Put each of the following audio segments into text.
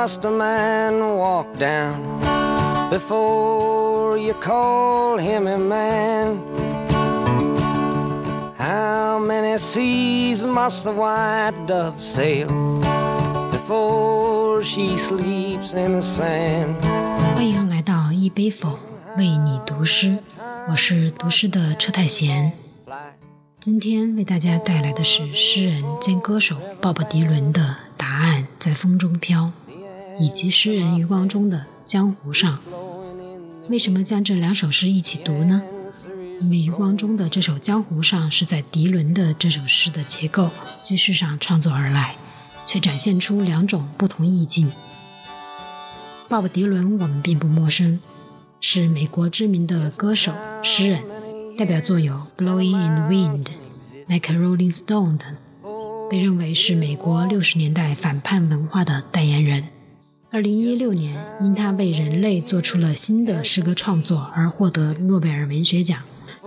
must a man walk down before you call him a man? How many seas must the white dove sail before she sleeps in the sand? 欢迎来到一杯否为你读诗，我是读诗的车太贤。今天为大家带来的是诗人兼歌手鲍勃迪伦的《答案在风中飘》，以及诗人余光中的《江湖上》。为什么将这两首诗一起读呢？因为余光中的这首《江湖上》是在迪伦的这首诗的结构、句式上创作而来，却展现出两种不同意境。鲍勃迪伦我们并不陌生，是美国知名的歌手、诗人，代表作有《Blowing in the Wind》、《Like a Rolling Stone》等，被认为是美国六十年代反叛文化的代言人。二零一六年，因他为人类做出了新的诗歌创作而获得诺贝尔文学奖。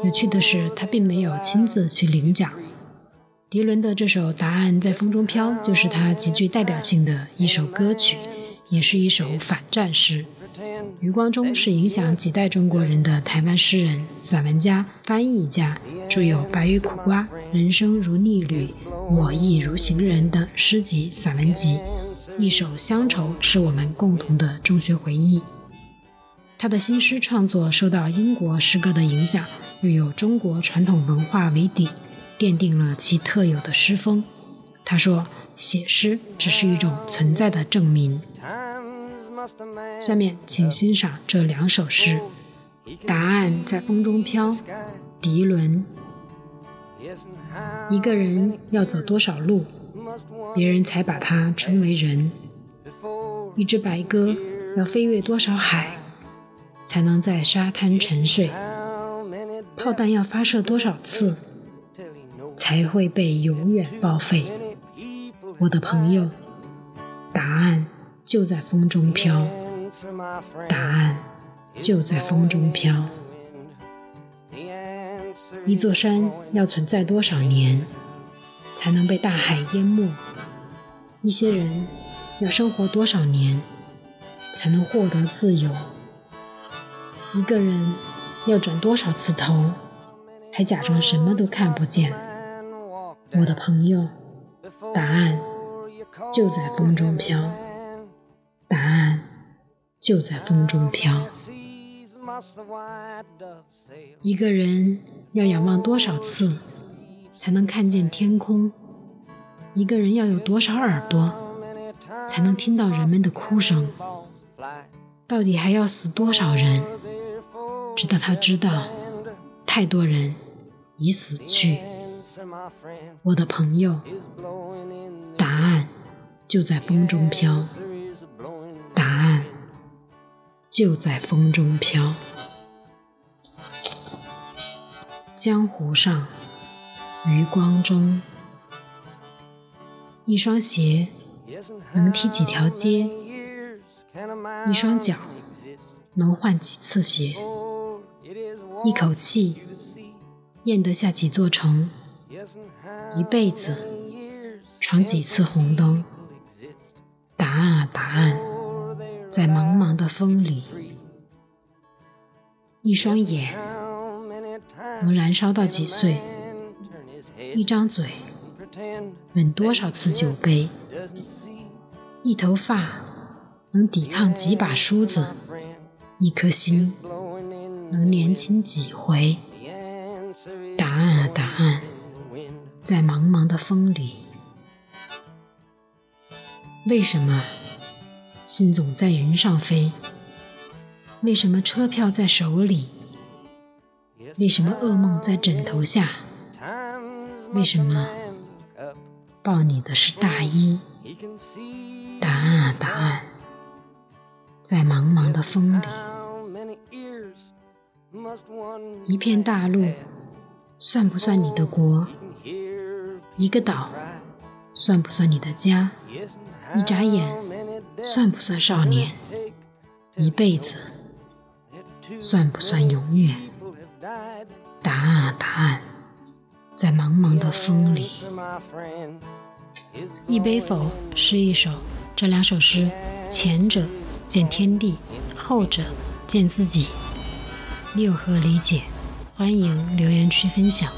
有趣的是，他并没有亲自去领奖。迪伦的这首《答案在风中飘》就是他极具代表性的一首歌曲，也是一首反战诗。余光中是影响几代中国人的台湾诗人、散文家、翻译家，著有《白玉苦瓜》《人生如逆旅》《我亦如行人》等诗集、散文集。一首《乡愁》是我们共同的中学回忆。他的新诗创作受到英国诗歌的影响。又有中国传统文化为底，奠定了其特有的诗风。他说：“写诗只是一种存在的证明。”下面请欣赏这两首诗：《答案在风中飘》，迪伦。一个人要走多少路，别人才把它称为人？一只白鸽要飞越多少海，才能在沙滩沉睡？炮弹要发射多少次，才会被永远报废？我的朋友，答案就在风中飘，答案就在风中飘。一座山要存在多少年，才能被大海淹没？一些人要生活多少年，才能获得自由？一个人。要转多少次头，还假装什么都看不见？我的朋友，答案就在风中飘，答案就在风中飘。一个人要仰望多少次，才能看见天空？一个人要有多少耳朵，才能听到人们的哭声？到底还要死多少人？直到他知道，太多人已死去。我的朋友，答案就在风中飘，答案就在风中飘。江湖上，余光中，一双鞋能踢几条街，一双脚能换几次鞋。一口气咽得下几座城，一辈子闯几次红灯。答案啊，答案，在茫茫的风里。一双眼能燃烧到几岁？一张嘴吻多少次酒杯？一头发能抵抗几把梳子？一颗心。能年轻几回？答案啊，答案，在茫茫的风里。为什么心总在云上飞？为什么车票在手里？为什么噩梦在枕头下？为什么抱你的是大衣？答案啊，答案，在茫茫的风里。一片大陆算不算你的国？一个岛算不算你的家？一眨眼算不算少年？一辈子算不算永远？答案啊，答案，在茫茫的风里。一杯否是一首，这两首诗前者见天地，后者见自己。你有何理解？欢迎留言区分享。